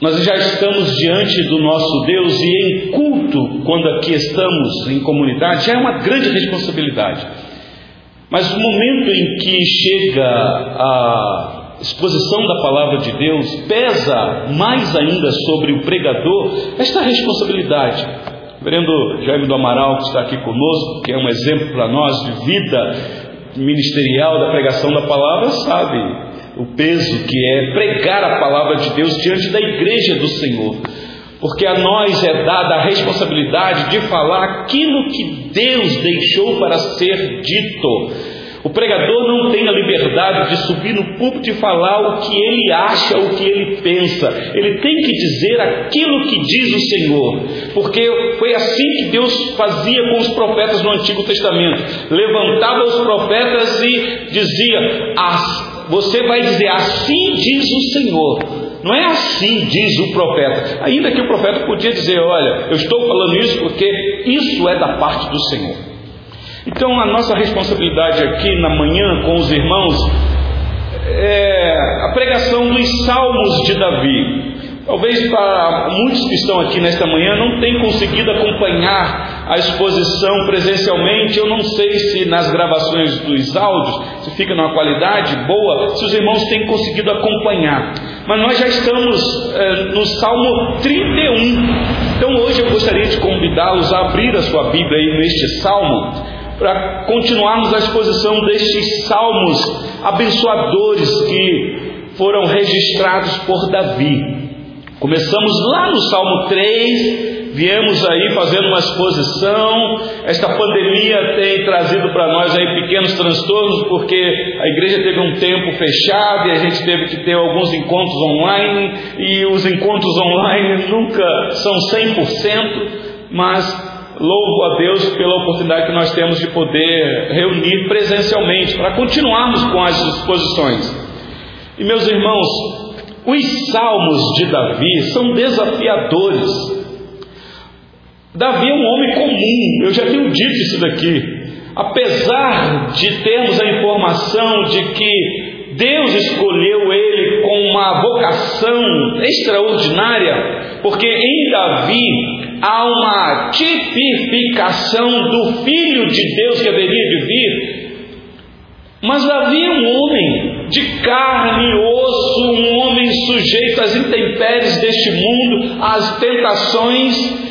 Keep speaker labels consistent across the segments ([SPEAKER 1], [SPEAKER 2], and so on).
[SPEAKER 1] Nós já estamos diante do nosso Deus e em culto, quando aqui estamos em comunidade, já é uma grande responsabilidade. Mas o momento em que chega a exposição da palavra de Deus, pesa mais ainda sobre o pregador esta responsabilidade. O reverendo Jaime do Amaral, que está aqui conosco, que é um exemplo para nós de vida ministerial da pregação da palavra, sabe o peso que é pregar a palavra de Deus diante da igreja do Senhor. Porque a nós é dada a responsabilidade de falar aquilo que Deus deixou para ser dito. O pregador não tem a liberdade de subir no púlpito e falar o que ele acha, o que ele pensa. Ele tem que dizer aquilo que diz o Senhor, porque foi assim que Deus fazia com os profetas no Antigo Testamento. Levantava os profetas e dizia: Você vai dizer, assim diz o Senhor. Não é assim, diz o profeta. Ainda que o profeta podia dizer: Olha, eu estou falando isso porque isso é da parte do Senhor. Então, a nossa responsabilidade aqui na manhã com os irmãos é a pregação dos salmos de Davi. Talvez para muitos que estão aqui nesta manhã não tenham conseguido acompanhar a exposição presencialmente. Eu não sei se nas gravações dos áudios, se fica numa qualidade boa, se os irmãos têm conseguido acompanhar. Mas nós já estamos é, no Salmo 31. Então hoje eu gostaria de convidá-los a abrir a sua Bíblia aí neste Salmo para continuarmos a exposição destes salmos abençoadores que foram registrados por Davi. Começamos lá no Salmo 3, viemos aí fazendo uma exposição. Esta pandemia tem trazido para nós aí pequenos transtornos, porque a igreja teve um tempo fechado e a gente teve que ter alguns encontros online, e os encontros online nunca são 100%, mas louvo a Deus pela oportunidade que nós temos de poder reunir presencialmente para continuarmos com as exposições. E meus irmãos, os salmos de Davi são desafiadores. Davi é um homem comum, eu já tenho dito isso daqui. Apesar de termos a informação de que Deus escolheu ele com uma vocação extraordinária, porque em Davi há uma tipificação do Filho de Deus que haveria de vir. Mas havia um homem de carne e osso, um homem sujeito às intempéries deste mundo, às tentações,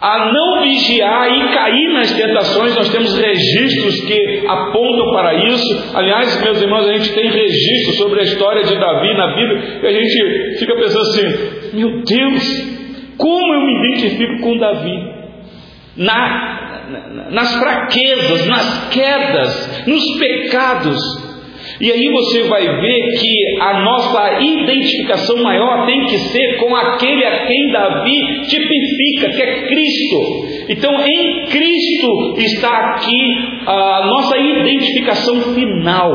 [SPEAKER 1] a não vigiar e cair nas tentações, nós temos registros que apontam para isso. Aliás, meus irmãos, a gente tem registros sobre a história de Davi na Bíblia, e a gente fica pensando assim: meu Deus, como eu me identifico com Davi? Na, nas fraquezas, nas quedas, nos pecados. E aí você vai ver que a nossa identificação maior tem que ser com aquele a quem Davi tipifica, que é Cristo. Então, em Cristo está aqui a nossa identificação final.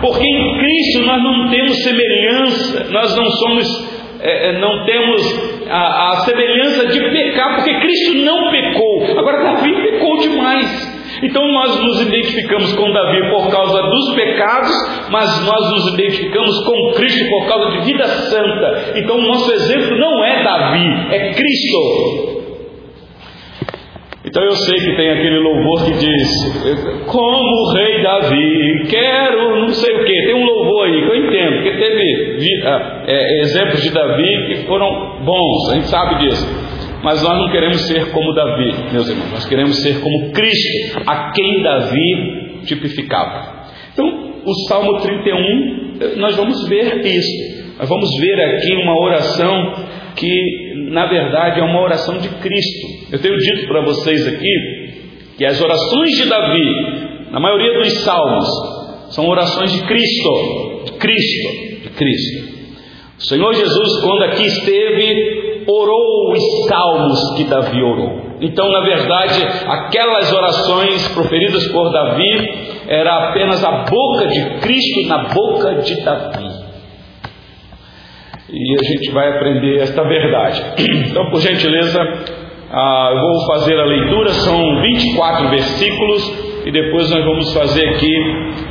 [SPEAKER 1] Porque em Cristo nós não temos semelhança, nós não somos é, é, não temos a, a semelhança de pecar, porque Cristo não pecou. Agora, Davi pecou demais. Então nós nos identificamos com Davi por causa dos pecados, mas nós nos identificamos com Cristo por causa de vida santa. Então o nosso exemplo não é Davi, é Cristo. Então eu sei que tem aquele louvor que diz, como o rei Davi, quero não sei o que, tem um louvor aí que eu entendo, porque teve é, é, exemplos de Davi que foram bons, a gente sabe disso. Mas nós não queremos ser como Davi, meus irmãos, nós queremos ser como Cristo, a quem Davi tipificava. Então, o Salmo 31, nós vamos ver isso. Nós vamos ver aqui uma oração que, na verdade, é uma oração de Cristo. Eu tenho dito para vocês aqui que as orações de Davi, na maioria dos salmos, são orações de Cristo, de Cristo, de Cristo. O Senhor Jesus, quando aqui esteve, orou os salmos que Davi orou. Então, na verdade, aquelas orações proferidas por Davi era apenas a boca de Cristo na boca de Davi. E a gente vai aprender esta verdade. Então, por gentileza, ah, eu vou fazer a leitura, são 24 versículos e depois nós vamos fazer aqui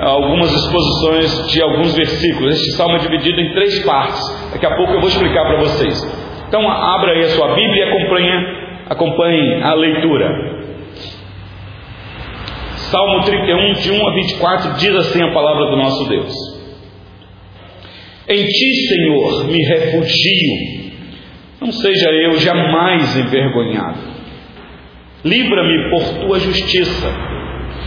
[SPEAKER 1] algumas exposições de alguns versículos. Este salmo é dividido em três partes. Daqui a pouco eu vou explicar para vocês. Então abra aí a sua Bíblia e acompanhe, acompanhe a leitura. Salmo 31, de 1 a 24, diz assim a palavra do nosso Deus: Em ti, Senhor, me refugio, não seja eu jamais envergonhado. Livra-me por tua justiça.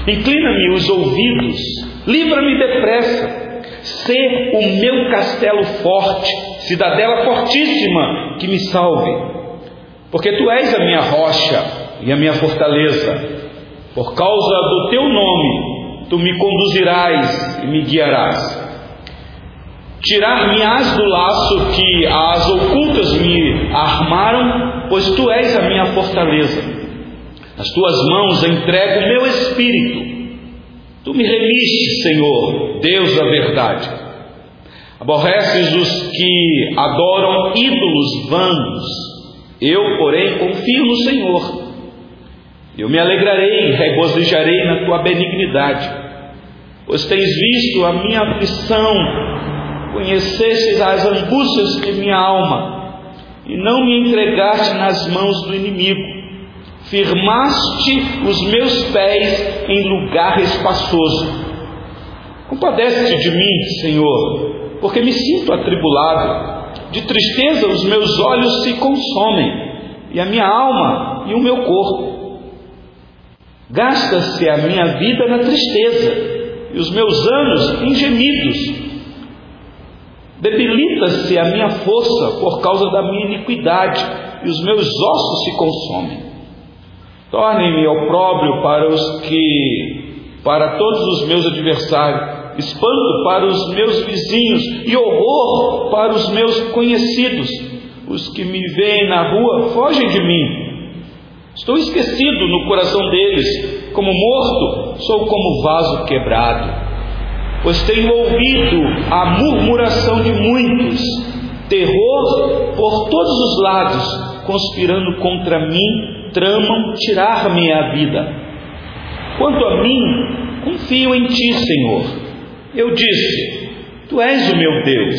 [SPEAKER 1] Inclina-me os ouvidos. Livra-me depressa. Ser o meu castelo forte, cidadela fortíssima, que me salve. Porque tu és a minha rocha e a minha fortaleza. Por causa do teu nome, tu me conduzirás e me guiarás. Tirar-me-ás do laço que as ocultas me armaram, pois tu és a minha fortaleza. Nas tuas mãos entrego o meu espírito. Tu me remiste, Senhor, Deus da verdade. Aborreces os que adoram ídolos vãos. Eu, porém, confio no Senhor. Eu me alegrarei e regozijarei na tua benignidade, pois tens visto a minha aflição, conhecestes as angústias de minha alma, e não me entregaste nas mãos do inimigo firmaste os meus pés em lugar espaçoso. Compadece-te de mim, Senhor, porque me sinto atribulado. De tristeza os meus olhos se consomem, e a minha alma e o meu corpo. Gasta-se a minha vida na tristeza, e os meus anos em gemidos. Debilita-se a minha força por causa da minha iniquidade, e os meus ossos se consomem. Tornem-me opróbrio para os que, para todos os meus adversários, espanto para os meus vizinhos e horror para os meus conhecidos. Os que me veem na rua fogem de mim. Estou esquecido no coração deles, como morto, sou como vaso quebrado. Pois tenho ouvido a murmuração de muitos, terror por todos os lados, conspirando contra mim tramam tirar-me a vida. Quanto a mim, confio em ti, Senhor. Eu disse: Tu és o meu Deus,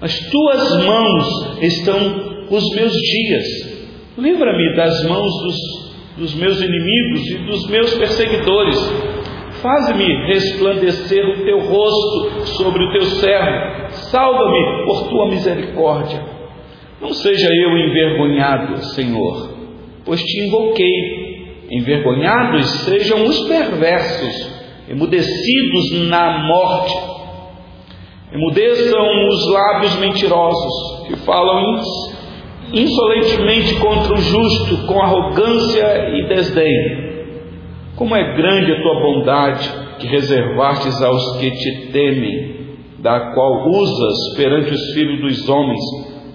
[SPEAKER 1] as tuas mãos estão os meus dias. Livra-me das mãos dos, dos meus inimigos e dos meus perseguidores. Faz-me resplandecer o teu rosto sobre o teu servo. Salva-me por tua misericórdia. Não seja eu envergonhado, Senhor pois te invoquei. Envergonhados sejam os perversos, emudecidos na morte. Emudeçam os lábios mentirosos, que falam insolentemente contra o justo, com arrogância e desdém. Como é grande a tua bondade que reservastes aos que te temem, da qual usas perante os filhos dos homens,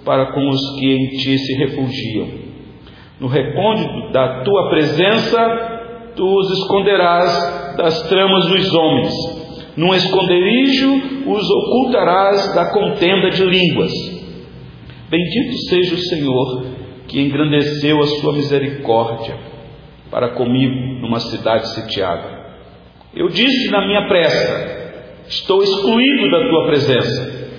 [SPEAKER 1] para com os que em ti se refugiam. No recôndito da tua presença, tu os esconderás das tramas dos homens. Num esconderijo os ocultarás da contenda de línguas. Bendito seja o Senhor que engrandeceu a sua misericórdia para comigo numa cidade sitiada. Eu disse na minha pressa: Estou excluído da tua presença.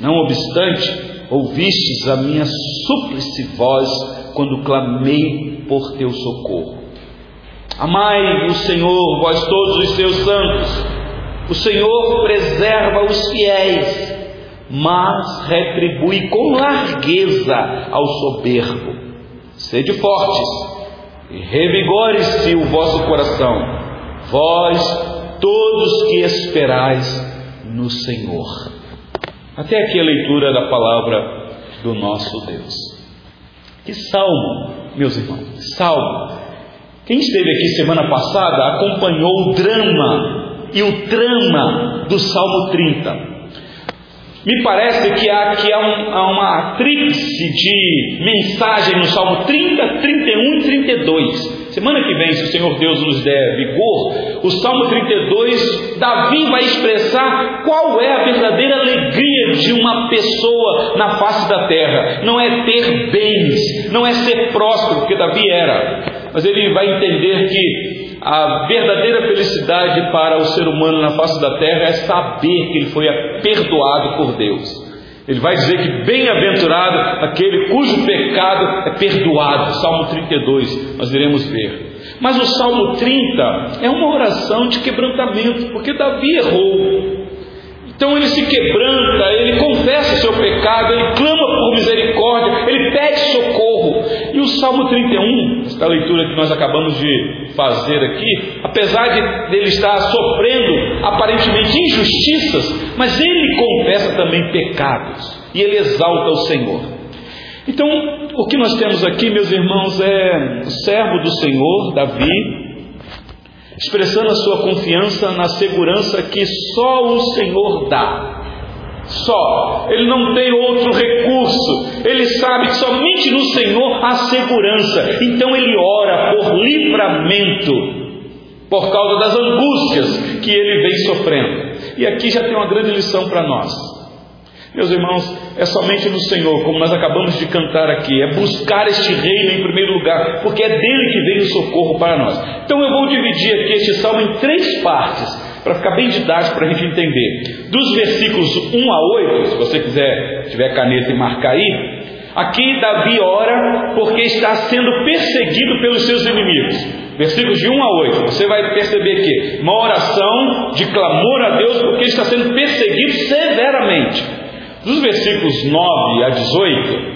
[SPEAKER 1] Não obstante, ouvistes a minha súplice voz quando clamei por teu socorro. Amai o Senhor, vós todos os seus santos. O Senhor preserva os fiéis, mas retribui com largueza ao soberbo. Sede fortes e revigore-se o vosso coração, vós todos que esperais no Senhor. Até aqui a leitura da palavra do nosso Deus. Que salmo, meus irmãos, salmo. Quem esteve aqui semana passada acompanhou o drama e o trama do Salmo 30. Me parece que há aqui há, um, há uma tríplice de mensagem no Salmo 30, 31 e 32. Semana que vem, se o Senhor Deus nos der vigor, o Salmo 32, Davi vai expressar qual é a verdadeira alegria de uma pessoa na face da terra. Não é ter bens, não é ser próspero, porque Davi era, mas ele vai entender que a verdadeira felicidade para o ser humano na face da terra é saber que ele foi perdoado por Deus. Ele vai dizer que bem-aventurado aquele cujo pecado é perdoado. Salmo 32, nós iremos ver. Mas o Salmo 30 é uma oração de quebrantamento, porque Davi errou. Então ele se quebranta, ele confessa o seu pecado, ele clama por misericórdia, ele pede socorro. E o Salmo 31, esta leitura que nós acabamos de fazer aqui, apesar de dele estar sofrendo aparentemente injustiças, mas ele confessa também pecados e ele exalta o Senhor. Então, o que nós temos aqui, meus irmãos, é o servo do Senhor, Davi, expressando a sua confiança na segurança que só o Senhor dá. Só, ele não tem outro recurso, ele sabe que somente no Senhor há segurança, então ele ora por livramento, por causa das angústias que ele vem sofrendo. E aqui já tem uma grande lição para nós. Meus irmãos, é somente no Senhor, como nós acabamos de cantar aqui, é buscar este reino em primeiro lugar, porque é dele que vem o socorro para nós. Então eu vou dividir aqui este salmo em três partes, para ficar bem didático para a gente entender. Dos versículos 1 a 8, se você quiser, tiver caneta e marcar aí, aqui Davi ora porque está sendo perseguido pelos seus inimigos. Versículos de 1 a 8, você vai perceber que uma oração de clamor a Deus porque está sendo perseguido severamente. Dos versículos 9 a 18,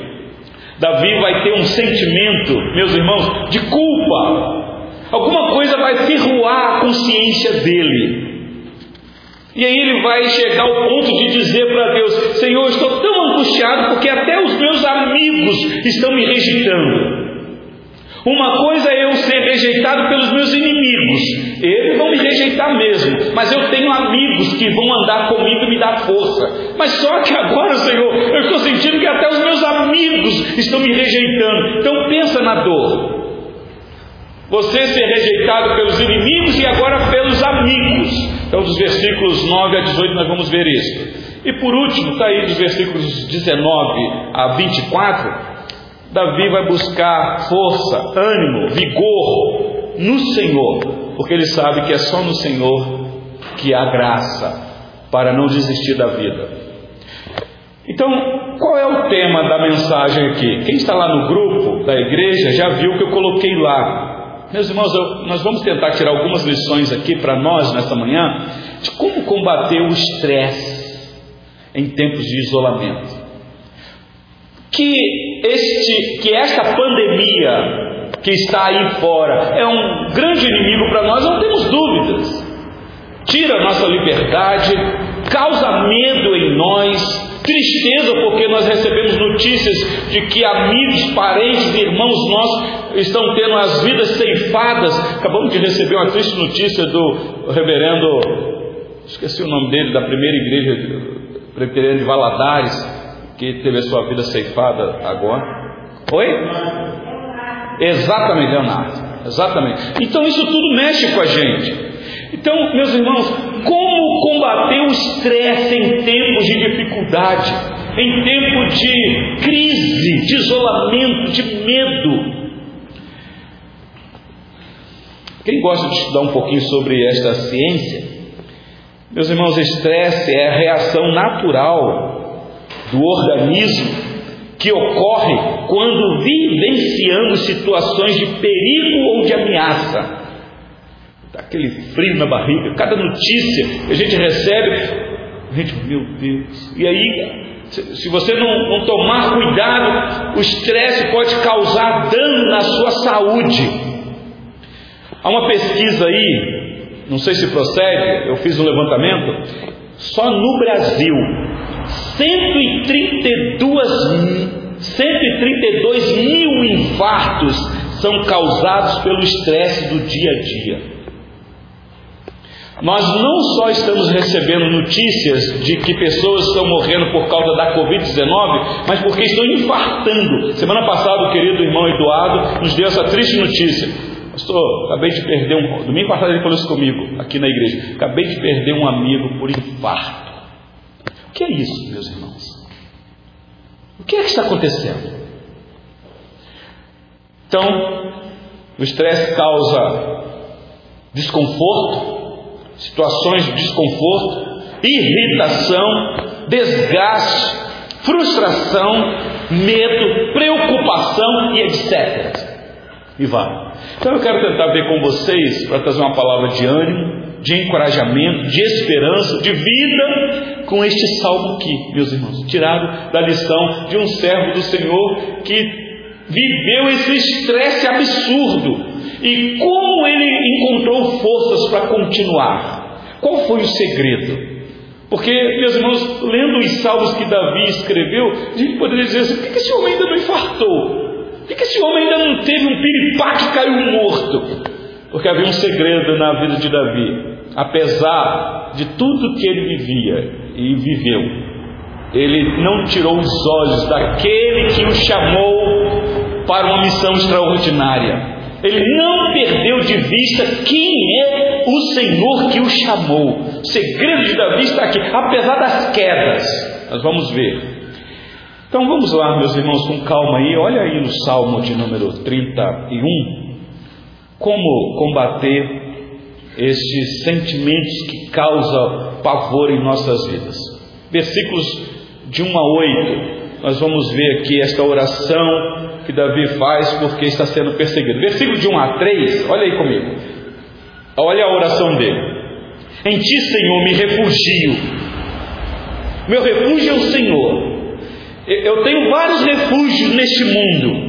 [SPEAKER 1] Davi vai ter um sentimento, meus irmãos, de culpa. Alguma coisa vai ferroar a consciência dele. E aí ele vai chegar ao ponto de dizer para Deus: Senhor, estou tão angustiado porque até os meus amigos estão me rejeitando. Uma coisa é eu ser rejeitado pelos meus inimigos, eles vão me rejeitar mesmo, mas eu tenho amigos que vão andar comigo e me dar força. Mas só que agora, Senhor, eu estou sentindo que até os meus amigos estão me rejeitando. Então pensa na dor. Você ser rejeitado pelos inimigos e agora pelos amigos. Então, dos versículos 9 a 18, nós vamos ver isso. E por último, está aí dos versículos 19 a 24, Davi vai buscar força, ânimo, vigor no Senhor, porque ele sabe que é só no Senhor que há graça para não desistir da vida. Então, qual é o tema da mensagem aqui? Quem está lá no grupo da igreja já viu que eu coloquei lá. Meus irmãos, eu, nós vamos tentar tirar algumas lições aqui para nós nessa manhã de como combater o estresse em tempos de isolamento que este que esta pandemia que está aí fora é um grande inimigo para nós, não temos dúvidas. Tira nossa liberdade, causa medo em nós, tristeza porque nós recebemos notícias de que amigos, parentes, irmãos nossos estão tendo as vidas ceifadas. Acabamos de receber uma triste notícia do reverendo, esqueci o nome dele, da primeira igreja presbiteriana de Valadares, que teve a sua vida ceifada agora? Oi? Exatamente, Leonardo. Exatamente. Então isso tudo mexe com a gente. Então, meus irmãos, como combater o estresse em tempos de dificuldade, em tempo de crise, de isolamento, de medo? Quem gosta de estudar um pouquinho sobre esta ciência, meus irmãos, estresse é a reação natural do organismo que ocorre quando vivenciamos situações de perigo ou de ameaça. Dá aquele frio na barriga, cada notícia que a gente recebe, a gente, meu Deus, e aí, se você não, não tomar cuidado, o estresse pode causar dano na sua saúde. Há uma pesquisa aí, não sei se procede, eu fiz um levantamento, só no Brasil 132, 132 mil infartos são causados pelo estresse do dia a dia. Nós não só estamos recebendo notícias de que pessoas estão morrendo por causa da Covid-19, mas porque estão infartando. Semana passada, o querido irmão Eduardo nos deu essa triste notícia. Pastor, acabei de perder um. Domingo passado ele falou isso comigo, aqui na igreja. Acabei de perder um amigo por infarto. Que é isso, meus irmãos? O que é que está acontecendo? Então, o estresse causa desconforto, situações de desconforto, irritação, desgaste, frustração, medo, preocupação e etc. E vai. Então eu quero tentar ver com vocês, para trazer uma palavra de ânimo, de encorajamento, de esperança, de vida, com este salmo aqui, meus irmãos, tirado da lição de um servo do Senhor que viveu esse estresse absurdo e como ele encontrou forças para continuar. Qual foi o segredo? Porque, meus irmãos, lendo os salmos que Davi escreveu, a gente poderia dizer assim: por que esse homem ainda não infartou? Por que esse homem ainda não teve um piripaque e caiu morto? Porque havia um segredo na vida de Davi. Apesar de tudo que ele vivia e viveu, ele não tirou os olhos daquele que o chamou para uma missão extraordinária. Ele não perdeu de vista quem é o Senhor que o chamou. O segredo de Davi está aqui, apesar das quedas. Nós vamos ver. Então vamos lá, meus irmãos, com calma aí. Olha aí no Salmo de número 31, como combater estes sentimentos que causam pavor em nossas vidas. Versículos de 1 a 8, nós vamos ver aqui esta oração que Davi faz porque está sendo perseguido. Versículo de 1 a 3, olha aí comigo. Olha a oração dele. Em ti, Senhor, me refugio. Meu refúgio é o Senhor. Eu tenho vários refúgios neste mundo.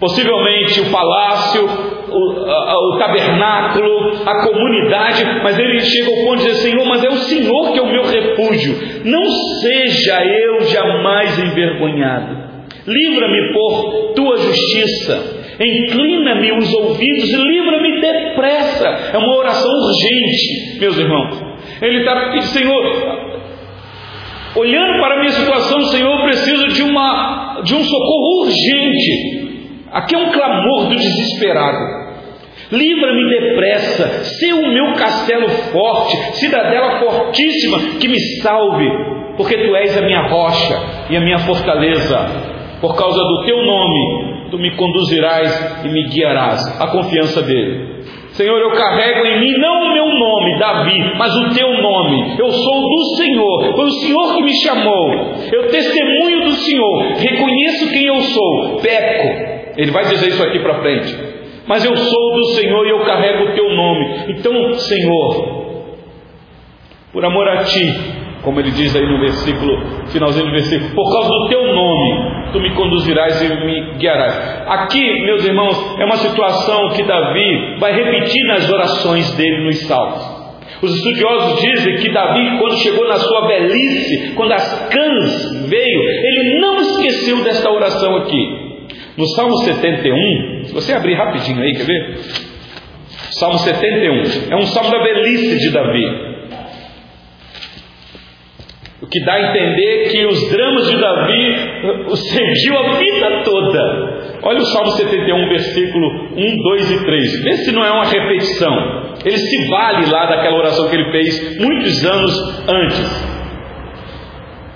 [SPEAKER 1] Possivelmente o palácio, o, o, tabernáculo, a comunidade, mas ele chega ao ponto de dizer: Senhor, mas é o Senhor que é o meu refúgio. Não seja eu jamais envergonhado. Livra-me por tua justiça. Inclina-me os ouvidos e livra-me depressa. É uma oração urgente, meus irmãos. Ele está pedindo, Senhor, olhando para a minha situação, Senhor, eu preciso de, uma, de um socorro urgente. Aqui é um clamor do desesperado. Livra-me depressa, se o meu castelo forte, cidadela fortíssima, que me salve, porque tu és a minha rocha e a minha fortaleza por causa do teu nome, tu me conduzirás e me guiarás. A confiança dele. Senhor, eu carrego em mim não o meu nome, Davi, mas o teu nome. Eu sou do Senhor, foi o Senhor que me chamou. Eu testemunho do Senhor, reconheço quem eu sou, peco. Ele vai dizer isso aqui para frente. Mas eu sou do Senhor e eu carrego o teu nome. Então, Senhor, por amor a ti, como ele diz aí no versículo, finalzinho do versículo, por causa do teu nome, tu me conduzirás e me guiarás. Aqui, meus irmãos, é uma situação que Davi vai repetir nas orações dele nos salmos. Os estudiosos dizem que Davi, quando chegou na sua velhice, quando as cãs veio, ele não esqueceu desta oração aqui. No Salmo 71, se você abrir rapidinho aí, quer ver? Salmo 71, é um salmo da velhice de Davi. O que dá a entender que os dramas de Davi o seguiu a vida toda. Olha o Salmo 71, versículo 1, 2 e 3. Vê se não é uma repetição. Ele se vale lá daquela oração que ele fez muitos anos antes.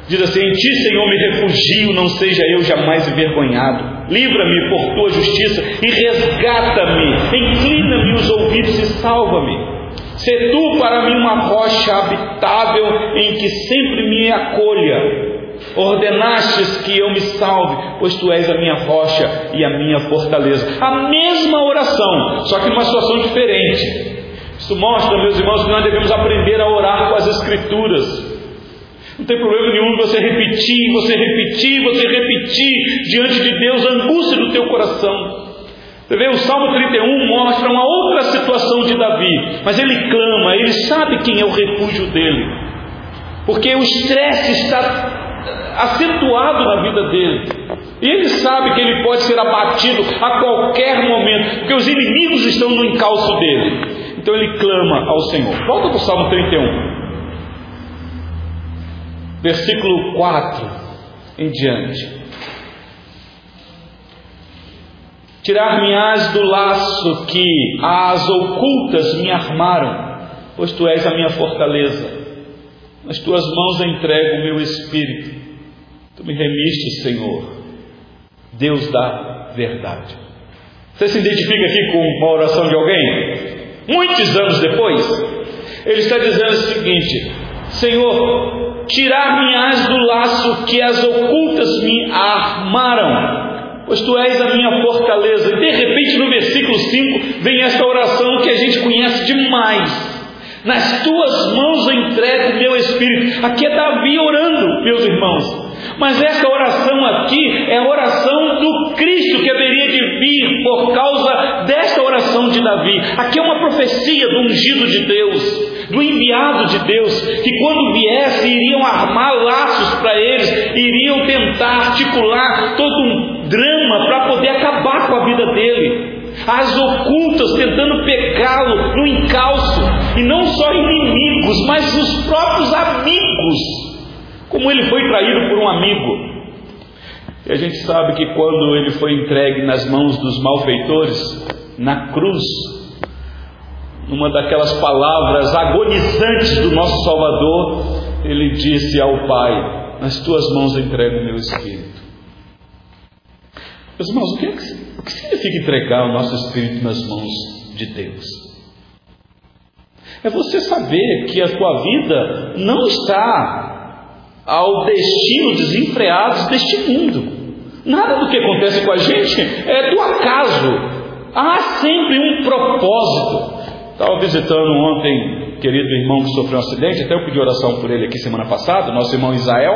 [SPEAKER 1] Diz assim: Em ti, Senhor, me refugio, não seja eu jamais envergonhado. Livra-me por tua justiça e resgata-me. Inclina-me os ouvidos e salva-me. Se tu para mim uma rocha habitável em que sempre me acolha. Ordenastes que eu me salve, pois tu és a minha rocha e a minha fortaleza. A mesma oração, só que numa situação diferente. Isso mostra, meus irmãos, que nós devemos aprender a orar com as Escrituras. Não tem problema nenhum você repetir, você repetir, você repetir diante de Deus a angústia do teu coração. Você vê, o Salmo 31 mostra uma outra situação de Davi, mas ele clama, ele sabe quem é o refúgio dele, porque o estresse está acentuado na vida dele, e ele sabe que ele pode ser abatido a qualquer momento, porque os inimigos estão no encalço dele. Então ele clama ao Senhor. Volta para o Salmo 31, versículo 4 em diante. Tirar-me-ás do laço que as ocultas me armaram, pois tu és a minha fortaleza. Nas tuas mãos entrego o meu espírito. Tu me remiste, Senhor, Deus da verdade. Você se identifica aqui com uma oração de alguém? muitos anos depois, ele está dizendo o seguinte: Senhor, tirar-me-ás do laço que as ocultas me armaram, pois tu és a minha fortaleza. E de repente, no versículo 5, vem esta oração que a gente conhece demais. Nas tuas mãos entrego meu espírito. Aqui é Davi orando, meus irmãos. Mas essa oração aqui é a oração do Cristo que haveria de vir por causa desta oração de Davi. Aqui é uma profecia do ungido de Deus, do enviado de Deus, que quando viesse iriam armar laços para eles, iriam tentar articular todo um drama para poder acabar com a vida dele as ocultas tentando pegá-lo no encalço, e não só inimigos, mas os próprios amigos como ele foi traído por um amigo. E a gente sabe que quando ele foi entregue nas mãos dos malfeitores, na cruz, numa daquelas palavras agonizantes do nosso Salvador, ele disse ao Pai: Nas tuas mãos entrego o meu espírito. Meus irmãos, o que, é que, o que significa entregar o nosso espírito nas mãos de Deus? É você saber que a tua vida não está ao destino desenfreados deste mundo. Nada do que acontece com a gente é do acaso. Há sempre um propósito. Estava visitando ontem querido irmão que sofreu um acidente, até eu pedi oração por ele aqui semana passada, nosso irmão Israel.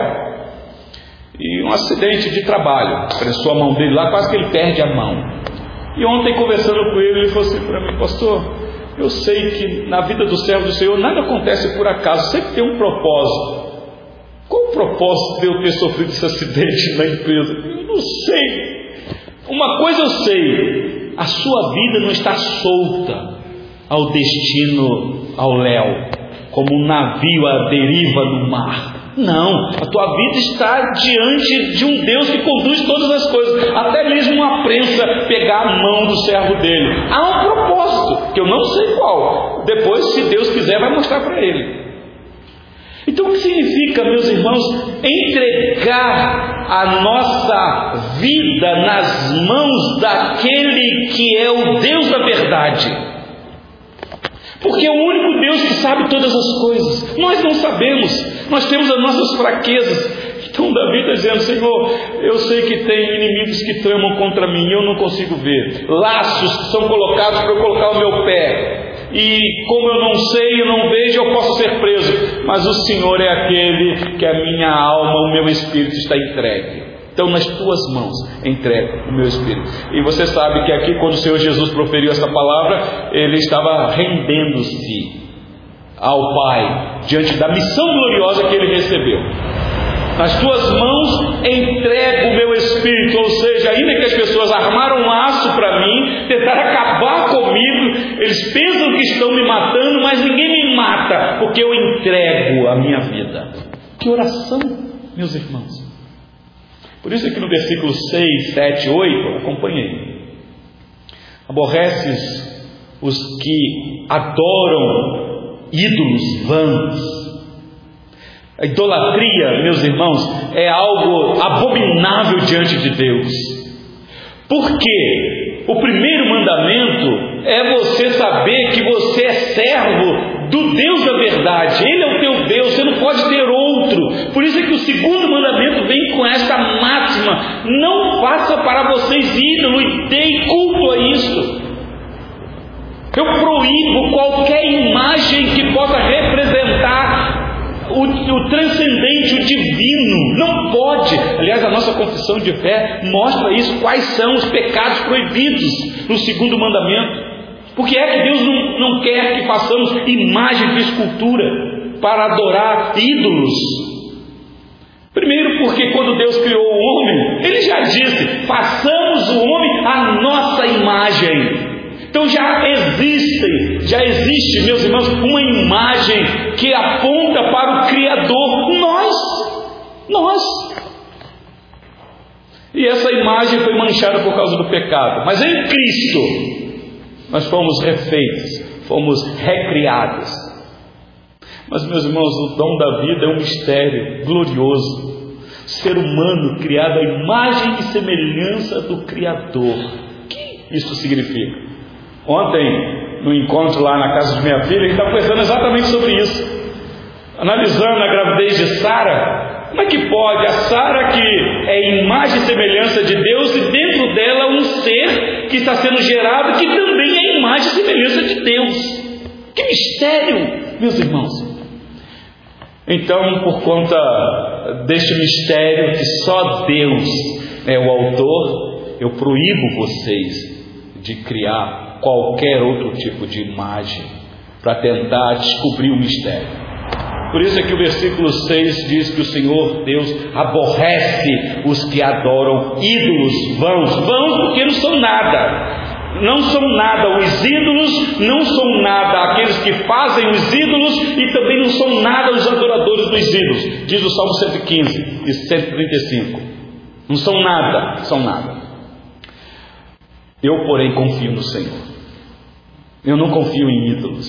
[SPEAKER 1] E um acidente de trabalho, pressou a mão dele lá, quase que ele perde a mão. E ontem, conversando com ele, ele falou assim para mim, pastor, eu sei que na vida do servo do Senhor nada acontece por acaso, sempre tem um propósito. Propósito de eu ter sofrido esse acidente na empresa? Eu não sei. Uma coisa eu sei: a sua vida não está solta ao destino, ao léu, como um navio à deriva no mar. Não, a tua vida está diante de um Deus que conduz todas as coisas, até mesmo uma prensa pegar a mão do servo dele. Há um propósito, que eu não sei qual. Depois, se Deus quiser, vai mostrar para ele. Então, o que significa, meus irmãos, entregar a nossa vida nas mãos daquele que é o Deus da verdade? Porque é o único Deus que sabe todas as coisas. Nós não sabemos, nós temos as nossas fraquezas. Então Davi está dizendo, Senhor, eu sei que tem inimigos que tramam contra mim, eu não consigo ver. Laços que são colocados para eu colocar o meu pé e como eu não sei, eu não vejo, eu posso ser preso. Mas o Senhor é aquele que a minha alma, o meu espírito está entregue. Então, nas tuas mãos, entregue o meu espírito. E você sabe que aqui, quando o Senhor Jesus proferiu essa palavra, ele estava rendendo-se ao Pai, diante da missão gloriosa que ele recebeu. Nas tuas mãos entrego o meu espírito, ou seja, ainda que as pessoas armaram um laço para mim, tentaram acabar eles pensam que estão me matando, mas ninguém me mata, porque eu entrego a minha vida. Que oração, meus irmãos. Por isso aqui no versículo 6, 7, 8, acompanhei. Aborreces os que adoram ídolos vãos a idolatria, meus irmãos, é algo abominável diante de Deus. Por quê? O primeiro mandamento é você saber que você é servo do Deus da verdade. Ele é o teu Deus, você não pode ter outro. Por isso é que o segundo mandamento vem com esta máxima: não faça para vocês ídolo e deem culto a isso. Eu proíbo qualquer imagem que possa representar o, o transcendente, o divino. Não pode. Aliás, a nossa confissão de fé mostra isso. Quais são os pecados proibidos no segundo mandamento? Porque é que Deus não, não quer que façamos imagem de escultura para adorar ídolos. Primeiro, porque quando Deus criou o homem, Ele já disse: façamos o homem a nossa imagem. Então já existe, já existe, meus irmãos, uma imagem que aponta para nós. E essa imagem foi manchada por causa do pecado, mas em Cristo nós fomos refeitos, fomos recriados. Mas, meus irmãos, o dom da vida é um mistério glorioso. Ser humano criado à imagem e semelhança do Criador. O que isso significa? Ontem no encontro lá na casa de minha filha, e está conversando exatamente sobre isso. Analisando a gravidez de Sara, como é que pode a Sara, que é imagem e semelhança de Deus, e dentro dela um ser que está sendo gerado, que também é imagem e semelhança de Deus? Que mistério, meus irmãos! Então, por conta deste mistério que só Deus é o autor, eu proíbo vocês de criar qualquer outro tipo de imagem para tentar descobrir o mistério. Por isso é que o versículo 6 diz que o Senhor Deus aborrece os que adoram ídolos vãos, vãos porque não são nada, não são nada os ídolos, não são nada aqueles que fazem os ídolos e também não são nada os adoradores dos ídolos, diz o Salmo 115 e 135. Não são nada, são nada. Eu, porém, confio no Senhor. Eu não confio em ídolos.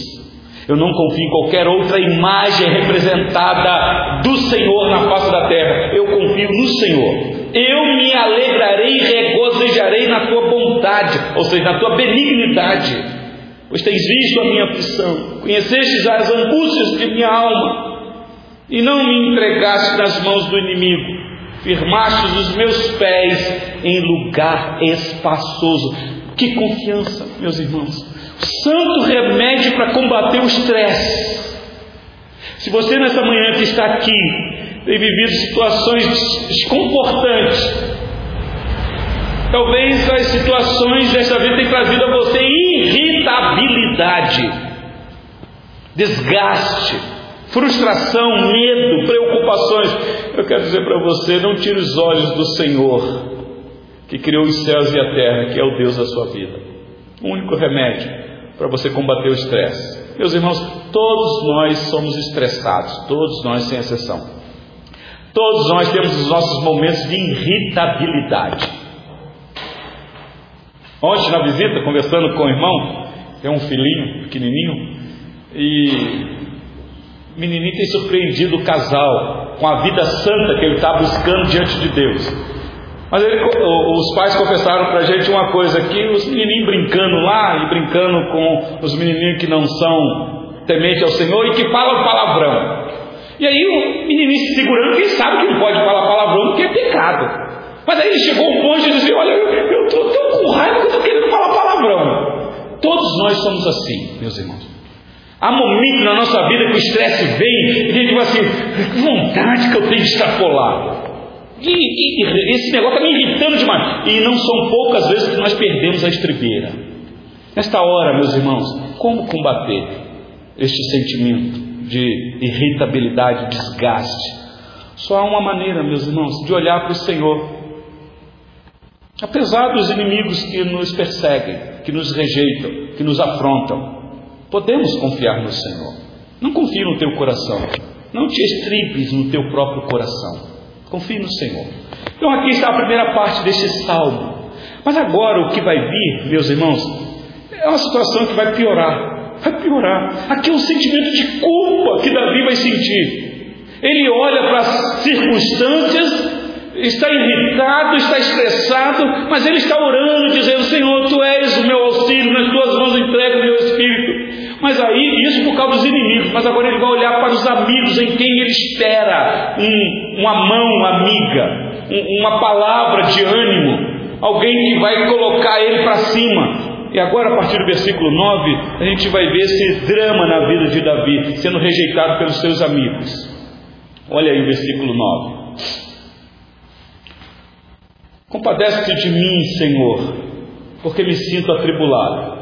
[SPEAKER 1] Eu não confio em qualquer outra imagem representada do Senhor na face da terra. Eu confio no Senhor. Eu me alegrarei e regozijarei na tua bondade, ou seja, na tua benignidade, pois tens visto a minha aflição, conheceste as angústias de minha alma, e não me entregaste nas mãos do inimigo, firmaste os meus pés em lugar espaçoso. Que confiança, meus irmãos! Santo remédio para combater o estresse. Se você nessa manhã que está aqui tem vivido situações desconfortantes. Talvez as situações desta vida tenham trazido a você irritabilidade, desgaste, frustração, medo, preocupações. Eu quero dizer para você: não tire os olhos do Senhor, que criou os céus e a terra, que é o Deus da sua vida. O único remédio para você combater o estresse. Meus irmãos, todos nós somos estressados, todos nós sem exceção. Todos nós temos os nossos momentos de irritabilidade. Ontem na visita, conversando com o irmão, tem um filhinho pequenininho, e o menininho tem surpreendido o casal com a vida santa que ele está buscando diante de Deus. Mas ele, os pais confessaram para a gente uma coisa aqui, os menininhos brincando lá e brincando com os menininhos que não são tementes ao Senhor e que falam palavrão. E aí o menininho se segurando, quem sabe que não pode falar palavrão porque é pecado. Mas aí ele chegou um ponto e disse: Olha, eu estou tão com raiva que eu estou querendo falar palavrão. Todos nós somos assim, meus irmãos. Há momentos na nossa vida que o estresse vem e a gente fala assim: que vontade que eu tenho de extrapolar. Esse negócio está me irritando demais. E não são poucas vezes que nós perdemos a estribeira. Nesta hora, meus irmãos, como combater este sentimento? de irritabilidade, desgaste. Só há uma maneira, meus irmãos, de olhar para o Senhor. Apesar dos inimigos que nos perseguem, que nos rejeitam, que nos afrontam, podemos confiar no Senhor. Não confie no teu coração. Não te estribes no teu próprio coração. Confie no Senhor. Então aqui está a primeira parte deste salmo. Mas agora o que vai vir, meus irmãos, é uma situação que vai piorar vai piorar. Aqui é um sentimento de culpa que Davi vai sentir. Ele olha para as circunstâncias, está irritado, está estressado, mas ele está orando, dizendo: Senhor, tu és o meu auxílio, nas tuas mãos entrego o meu espírito. Mas aí, isso por causa dos inimigos, mas agora ele vai olhar para os amigos em quem ele espera um, uma mão amiga, um, uma palavra de ânimo, alguém que vai colocar ele para cima, e agora, a partir do versículo 9, a gente vai ver esse drama na vida de Davi, sendo rejeitado pelos seus amigos. Olha aí o versículo 9. Compadece-te de mim, Senhor, porque me sinto atribulado.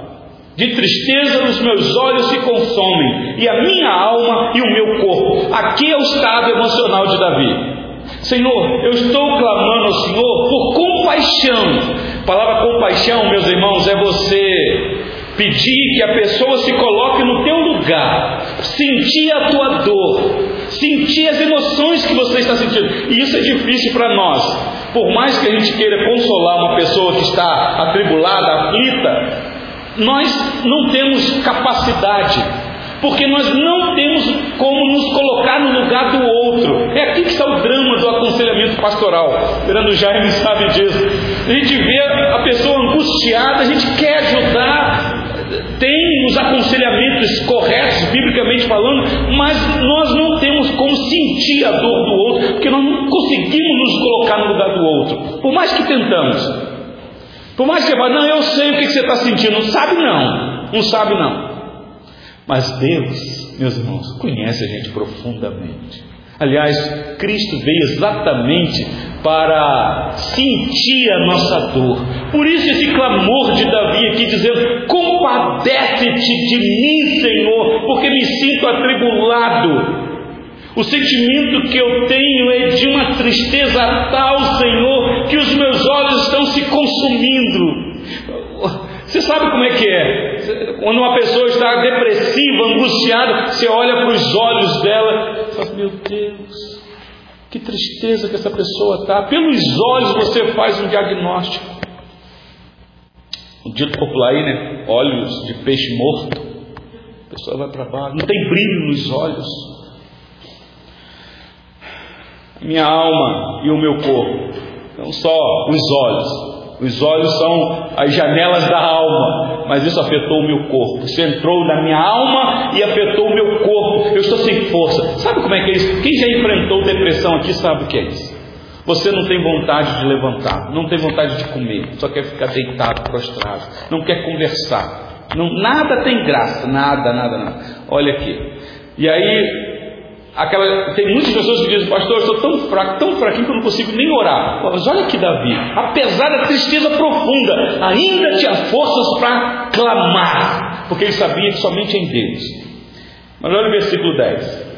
[SPEAKER 1] De tristeza os meus olhos se consomem, e a minha alma e o meu corpo. Aqui é o estado emocional de Davi. Senhor, eu estou clamando ao Senhor por compaixão, a palavra compaixão, meus irmãos, é você pedir que a pessoa se coloque no teu lugar, sentir a tua dor, sentir as emoções que você está sentindo. E isso é difícil para nós. Por mais que a gente queira consolar uma pessoa que está atribulada, aflita, nós não temos capacidade porque nós não temos como nos colocar no lugar do outro. É aqui que está o drama do aconselhamento pastoral. Fernando Jaime sabe disso. A gente vê a pessoa angustiada, a gente quer ajudar, tem os aconselhamentos corretos, biblicamente falando, mas nós não temos como sentir a dor do outro, porque nós não conseguimos nos colocar no lugar do outro, por mais que tentamos. Por mais que você fale, não, eu sei o que você está sentindo, não sabe não, não sabe não. Mas Deus, meus irmãos, conhece a gente profundamente. Aliás, Cristo veio exatamente para sentir a nossa dor. Por isso esse clamor de Davi aqui dizendo: "Compadece-te de mim, Senhor, porque me sinto atribulado". O sentimento que eu tenho é de uma tristeza tal, Senhor, que os meus olhos estão se consumindo. Você sabe como é que é? Quando uma pessoa está depressiva, angustiada, você olha para os olhos dela e fala: Meu Deus, que tristeza que essa pessoa está. Pelos olhos você faz um diagnóstico. Dito popular aí, né? Olhos de peixe morto. A pessoa vai para baixo, não tem brilho nos olhos. Minha alma e o meu corpo, não só os olhos, os olhos são as janelas da alma, mas isso afetou o meu corpo. Isso entrou na minha alma e afetou o meu corpo. Eu estou sem força. Sabe como é que é isso? Quem já enfrentou depressão aqui sabe o que é isso. Você não tem vontade de levantar, não tem vontade de comer, só quer ficar deitado, prostrado, não quer conversar. Não, nada tem graça, nada, nada, nada. Olha aqui. E aí Aquela, tem muitas pessoas que dizem, pastor, eu estou tão fraco, tão fraquinho que eu não consigo nem orar. Mas olha aqui, Davi, apesar da tristeza profunda, ainda tinha forças para clamar, porque ele sabia que somente em Deus. Mas olha o versículo 10.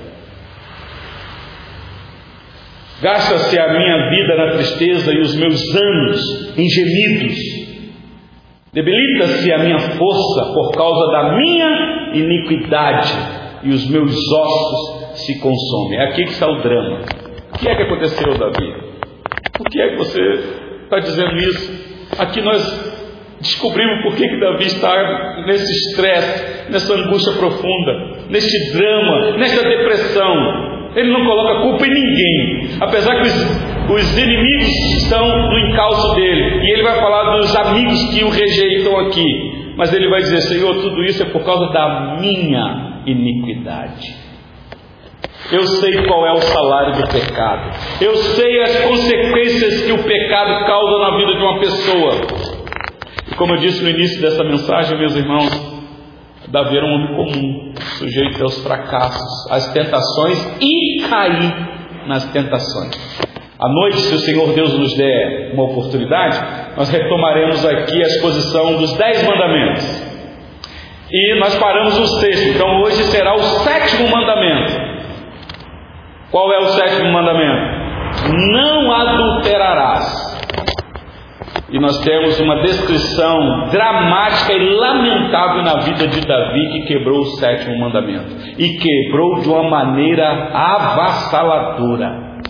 [SPEAKER 1] Gasta-se a minha vida na tristeza e os meus anos em gemidos. Debilita-se a minha força por causa da minha iniquidade e os meus ossos se consome. É aqui que está o drama. O que é que aconteceu, Davi? Por que é que você está dizendo isso? Aqui nós descobrimos por que, que Davi está nesse estresse, nessa angústia profunda, neste drama, nessa depressão. Ele não coloca culpa em ninguém, apesar que os, os inimigos estão no encalço dele, e ele vai falar dos amigos que o rejeitam aqui, mas ele vai dizer: Senhor, tudo isso é por causa da minha iniquidade. Eu sei qual é o salário do pecado. Eu sei as consequências que o pecado causa na vida de uma pessoa. E como eu disse no início dessa mensagem, meus irmãos, Davi era um homem comum, sujeito aos fracassos, às tentações e cair nas tentações. À noite, se o Senhor Deus nos der uma oportunidade, nós retomaremos aqui a exposição dos Dez Mandamentos. E nós paramos no sexto, então hoje será o sétimo mandamento. Qual é o sétimo mandamento? Não adulterarás. E nós temos uma descrição dramática e lamentável na vida de Davi que quebrou o sétimo mandamento. E quebrou de uma maneira avassaladora.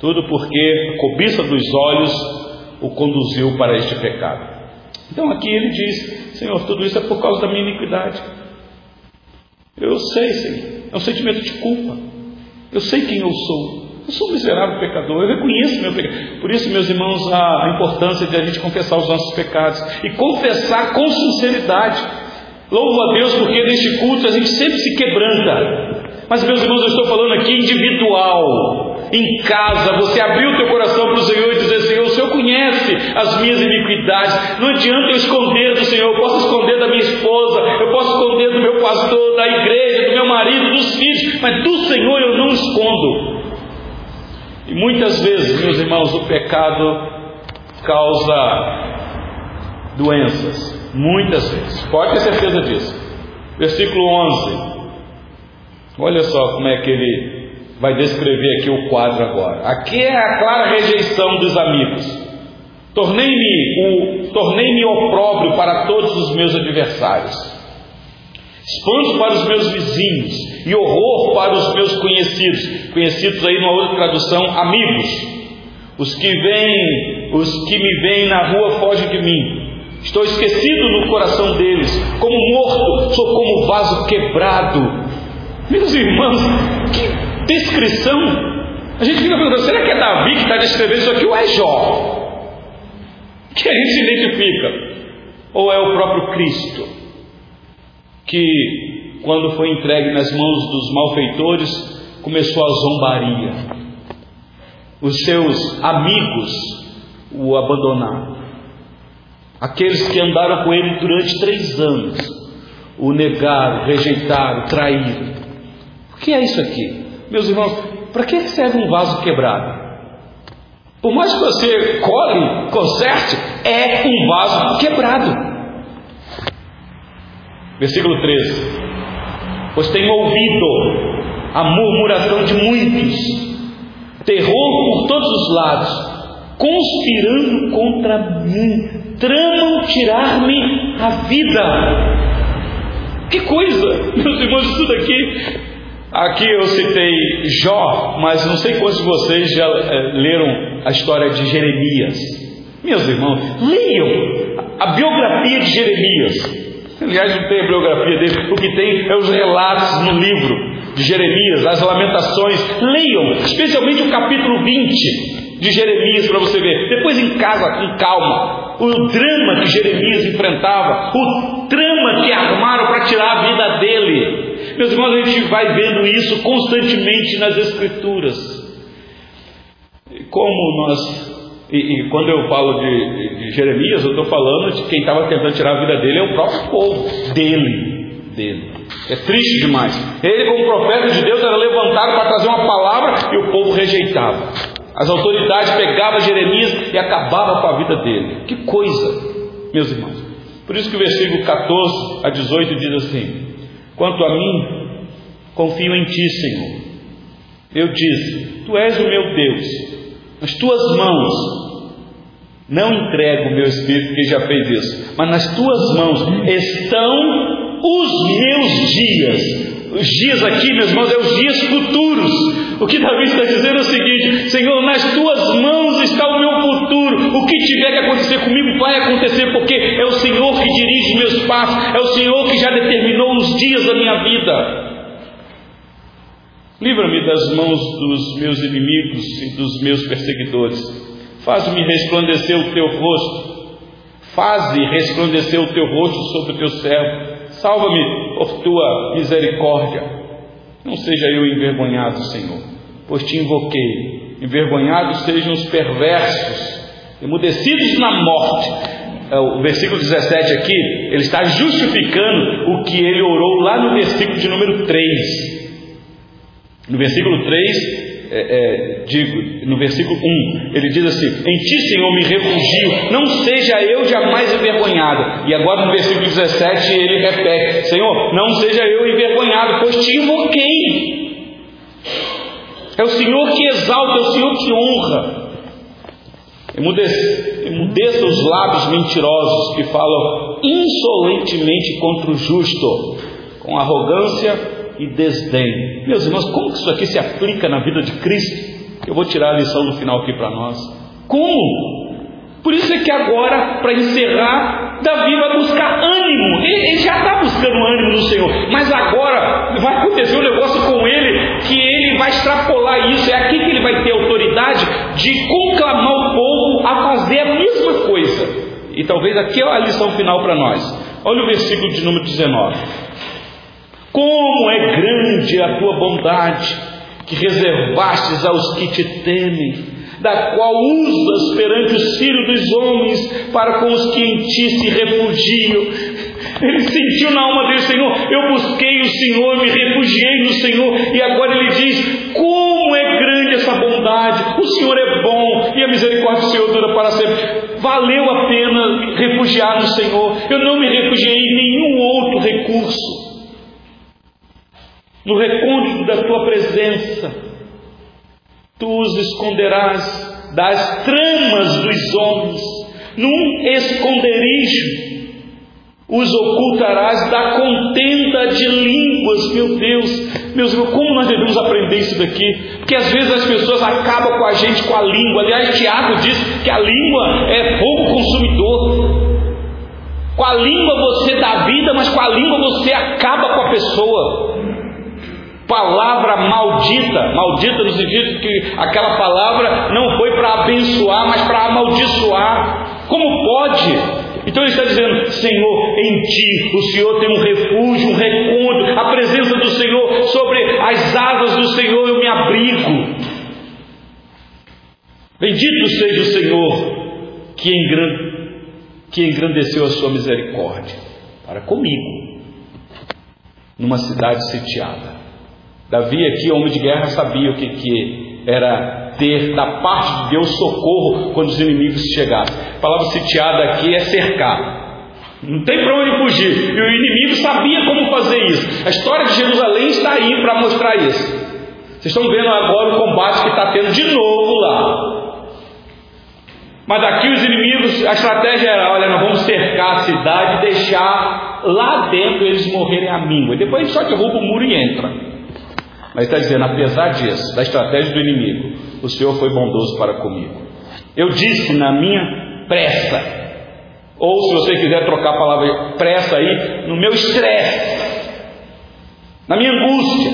[SPEAKER 1] Tudo porque a cobiça dos olhos o conduziu para este pecado. Então aqui ele diz: Senhor, tudo isso é por causa da minha iniquidade. Eu sei, Senhor. É um sentimento de culpa. Eu sei quem eu sou. Eu sou um miserável pecador, eu reconheço meu pecado. Por isso, meus irmãos, a importância de a gente confessar os nossos pecados e confessar com sinceridade. Louvo a Deus porque neste culto a gente sempre se quebranta. Mas, meus irmãos, eu estou falando aqui individual, em casa, você abrir o teu coração para o Senhor e dizer: o Senhor conhece as minhas iniquidades. Não adianta eu esconder do Senhor, eu posso esconder da minha esposa, eu posso esconder do meu pastor, da igreja, do meu marido, dos filhos, mas do Senhor eu não escondo. E muitas vezes, meus irmãos, o pecado causa doenças. Muitas vezes. Pode ter certeza disso. Versículo 11. Olha só como é que ele vai descrever aqui o quadro agora. Aqui é a clara rejeição dos amigos. Tornei-me o tornei-me opróbrio para todos os meus adversários. Espanto para os meus vizinhos e horror para os meus conhecidos. Conhecidos aí numa outra tradução, amigos. Os que vêm, os que me veem na rua fogem de mim. Estou esquecido no coração deles, como morto, sou como vaso quebrado. Meus irmãos, que descrição. A gente fica perguntando, será que é Davi que está descrevendo isso aqui ou é Jó? Que a gente se identifica. Ou é o próprio Cristo, que, quando foi entregue nas mãos dos malfeitores, começou a zombaria? Os seus amigos o abandonaram. Aqueles que andaram com ele durante três anos o negaram, rejeitaram, traíram. O que é isso aqui? Meus irmãos, para que serve um vaso quebrado? Por mais que você cole, conserte, é um vaso quebrado. Versículo 13: Pois tenho ouvido a murmuração de muitos, terror por todos os lados, conspirando contra mim, tramam tirar-me a vida. Que coisa, meus irmãos, isso daqui Aqui eu citei Jó, mas não sei quantos de vocês já é, leram a história de Jeremias. Meus irmãos, leiam a biografia de Jeremias. Aliás, não tem a biografia dele, o que tem é os relatos no livro de Jeremias, as lamentações. Leiam, especialmente o capítulo 20 de Jeremias, para você ver. Depois em casa, com calma, o drama que Jeremias enfrentava, o drama que armaram para tirar a vida dele. Meus irmãos, a gente vai vendo isso constantemente nas Escrituras. Como nós, e, e quando eu falo de, de, Jeremias, eu estou falando de quem estava tentando tirar a vida dele é o próprio povo, dele, dele. É triste demais. Ele, como profeta de Deus, era levantado para trazer uma palavra e o povo rejeitava. As autoridades pegavam Jeremias e acabavam com a vida dele. Que coisa, meus irmãos. Por isso que o versículo 14 a 18 diz assim: Quanto a mim, confio em ti, Senhor. Eu disse: Tu és o meu Deus, nas tuas mãos não entrego o meu espírito, que já fez isso, mas nas tuas mãos estão os meus dias. Os dias aqui, meus irmãos, é os dias futuros. O que Davi está dizendo é o seguinte: Senhor, nas tuas mãos está o meu futuro. O que tiver que acontecer comigo vai acontecer, porque é o Senhor que dirige meus passos, é o Senhor que já determinou os dias da minha vida. Livra-me das mãos dos meus inimigos e dos meus perseguidores. Faz-me resplandecer o teu rosto. Faze resplandecer o teu rosto sobre o teu servo. Salva-me por tua misericórdia. Não seja eu envergonhado, Senhor, pois te invoquei. Envergonhados sejam os perversos, emudecidos na morte. É, o versículo 17 aqui, ele está justificando o que ele orou lá no versículo de número 3. No versículo 3, é, é, digo, no versículo 1, ele diz assim: Em ti, Senhor, me refugio, não seja eu jamais envergonhado. E agora no versículo 17 ele repete: Senhor, não seja eu envergonhado, pois te invoquei. É o Senhor que exalta, é o Senhor que honra. Emudeça, os lábios mentirosos que falam insolentemente contra o justo, com arrogância e desdém. Meus irmãos, como que isso aqui se aplica na vida de Cristo? Eu vou tirar a lição no final aqui para nós. Como? Por isso é que agora, para encerrar, Davi vai buscar ânimo. Ele, ele já está buscando ânimo no Senhor, mas agora vai acontecer um negócio com ele que ele vai extrapolar isso. É aqui que ele vai ter autoridade de conclamar o povo a fazer a mesma coisa. E talvez aqui é a lição final para nós. Olha o versículo de número 19. Como é grande a tua bondade que reservastes aos que te temem, da qual usas perante os filhos dos homens para com os que em ti se refugiam. Ele sentiu na alma dele, Senhor, eu busquei o Senhor, me refugiei no Senhor, e agora ele diz: Como é grande essa bondade, o Senhor é bom e a misericórdia do Senhor dura para sempre. Valeu a pena refugiar no Senhor, eu não me refugiei em nenhum outro recurso no recôndito da tua presença, tu os esconderás das tramas dos homens, num esconderijo os ocultarás da contenda de línguas, meu Deus, meus irmãos, como nós devemos aprender isso daqui? Porque às vezes as pessoas acabam com a gente com a língua. Aliás, Tiago diz que a língua é fogo consumidor. Com a língua você dá vida, mas com a língua você acaba com a pessoa palavra maldita, maldita no sentido que aquela palavra não foi para abençoar, mas para amaldiçoar. Como pode Então ele está dizendo: Senhor, em ti o Senhor tem um refúgio, um recôndito, a presença do Senhor, sobre as asas do Senhor eu me abrigo. Bendito seja o Senhor que, que engrandeceu a sua misericórdia para comigo, numa cidade sitiada. Davi, aqui, homem de guerra, sabia o que, que era ter da parte de Deus socorro quando os inimigos chegassem. A palavra sitiada aqui é cercar. Não tem para onde fugir. E o inimigo sabia como fazer isso. A história de Jerusalém está aí para mostrar isso. Vocês estão vendo agora o combate que está tendo de novo lá. Mas aqui os inimigos, a estratégia era: olha, nós vamos cercar a cidade e deixar lá dentro eles morrerem à míngua. Depois a gente só derruba o muro e entra. Mas está dizendo, apesar disso, da estratégia do inimigo, o Senhor foi bondoso para comigo. Eu disse na minha pressa, ou se você quiser trocar a palavra pressa aí, no meu estresse, na minha angústia,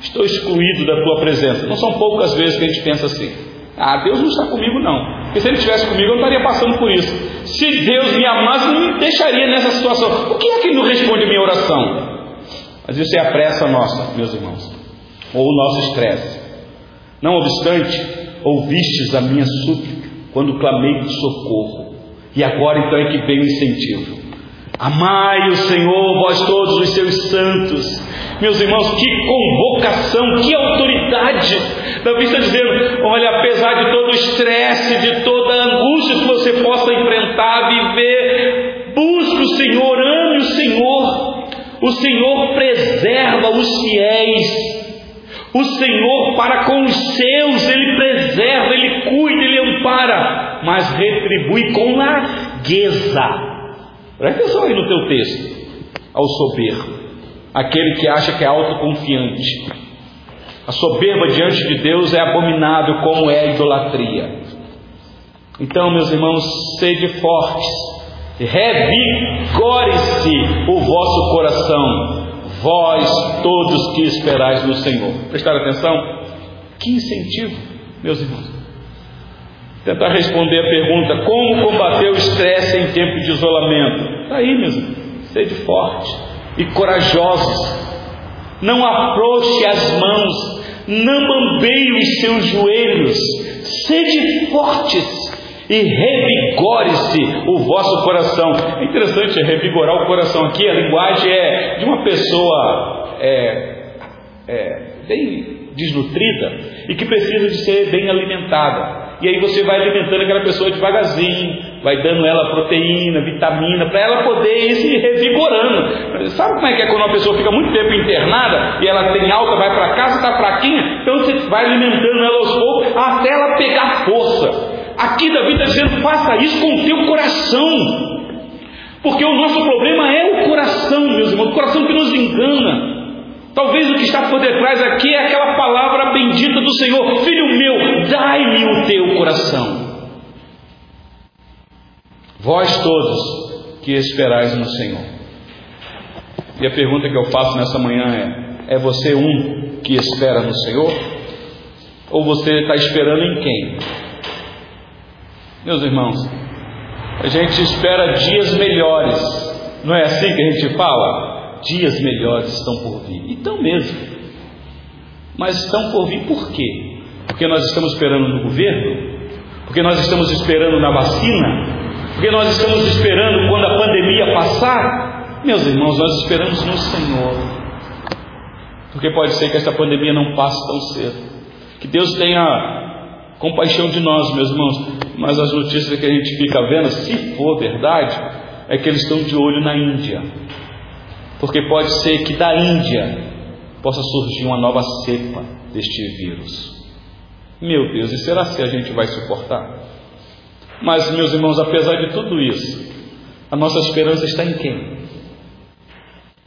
[SPEAKER 1] estou excluído da tua presença. Não são poucas vezes que a gente pensa assim: ah, Deus não está comigo, não. Porque se Ele estivesse comigo, eu não estaria passando por isso. Se Deus me amasse, não me deixaria nessa situação. O que é que não responde a minha oração? Mas isso é a pressa nossa, meus irmãos ou o nosso estresse. Não obstante, ouvistes a minha súplica quando clamei de socorro. E agora então é que vem o incentivo. Amai o Senhor, vós todos os seus santos. Meus irmãos, que convocação, que autoridade. Davi está dizendo: olha, apesar de todo o estresse, de toda a angústia que você possa enfrentar, viver, busque o Senhor, ame o Senhor. O Senhor preserva os fiéis. O Senhor, para com os seus, Ele preserva, Ele cuida, Ele ampara, mas retribui com largueza. Presta atenção aí no teu texto. Ao soberbo, aquele que acha que é autoconfiante. A soberba diante de Deus é abominável, como é a idolatria. Então, meus irmãos, sede fortes, revigore-se o vosso coração, vós todos que esperais no Senhor. Prestaram atenção? Que incentivo, meus irmãos. Tentar responder a pergunta: como combater o estresse em tempo de isolamento? Está aí, meus irmãos. Sede forte e corajosos. Não afrouxe as mãos, não bambeie os seus joelhos. Sede fortes e revigore-se o vosso coração. É interessante revigorar o coração aqui, a linguagem é de uma pessoa é, é, bem desnutrida e que precisa de ser bem alimentada. E aí você vai alimentando aquela pessoa devagarzinho, vai dando ela proteína, vitamina, para ela poder ir se revigorando. Sabe como é que é quando uma pessoa fica muito tempo internada e ela tem alta, vai para casa, está fraquinha? Então você vai alimentando ela aos poucos até ela pegar força. Aqui Davi está dizendo: faça isso com o teu coração. Porque o nosso problema é o coração, meus irmãos, o coração que nos engana. Talvez o que está por detrás aqui é aquela palavra bendita do Senhor: Filho meu, dai-me o teu coração. Vós todos que esperais no Senhor. E a pergunta que eu faço nessa manhã é: é você um que espera no Senhor? Ou você está esperando em quem? Meus irmãos, a gente espera dias melhores, não é assim que a gente fala? Dias melhores estão por vir, então mesmo, mas estão por vir por quê? Porque nós estamos esperando no governo? Porque nós estamos esperando na vacina? Porque nós estamos esperando quando a pandemia passar? Meus irmãos, nós esperamos no Senhor. Porque pode ser que essa pandemia não passe tão cedo. Que Deus tenha compaixão de nós, meus irmãos. Mas as notícias que a gente fica vendo, se for verdade, é que eles estão de olho na Índia. Porque pode ser que da Índia possa surgir uma nova cepa deste vírus. Meu Deus, e será que a gente vai suportar? Mas, meus irmãos, apesar de tudo isso, a nossa esperança está em quem?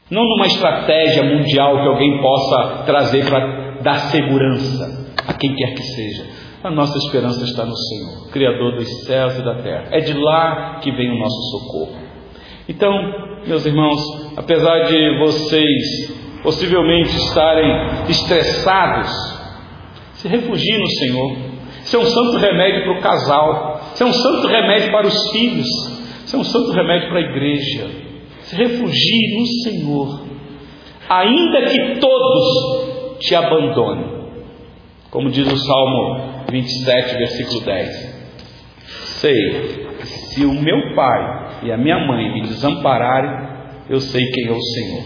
[SPEAKER 1] Não numa estratégia mundial que alguém possa trazer para dar segurança a quem quer que seja, a nossa esperança está no Senhor, Criador dos céus e da terra. É de lá que vem o nosso socorro. Então, meus irmãos, apesar de vocês possivelmente estarem estressados, se refugiem no Senhor. Isso é um santo remédio para o casal, isso é um santo remédio para os filhos, Isso é um santo remédio para a igreja. Se refugie no Senhor, ainda que todos te abandonem. Como diz o Salmo 27, versículo 10. Sei se o meu pai e a minha mãe me desampararem, eu sei quem é o Senhor.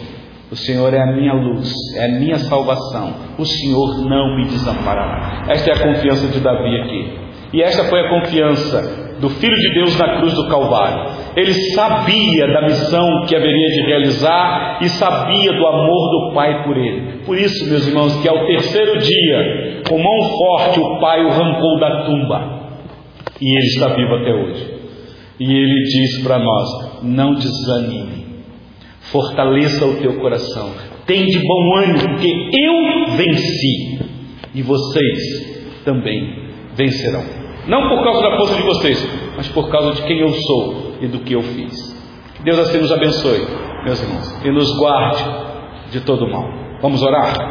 [SPEAKER 1] O Senhor é a minha luz, é a minha salvação. O Senhor não me desamparará. Esta é a confiança de Davi aqui. E esta foi a confiança do Filho de Deus na cruz do Calvário. Ele sabia da missão que haveria de realizar e sabia do amor do Pai por ele. Por isso, meus irmãos, que ao terceiro dia, com mão forte, o Pai o arrancou da tumba. E ele está vivo até hoje. E ele diz para nós: não desanime, fortaleça o teu coração, tem de bom ânimo, porque eu venci e vocês também vencerão. Não por causa da força de vocês, mas por causa de quem eu sou e do que eu fiz. Deus assim nos abençoe, meus irmãos, e nos guarde de todo mal. Vamos orar?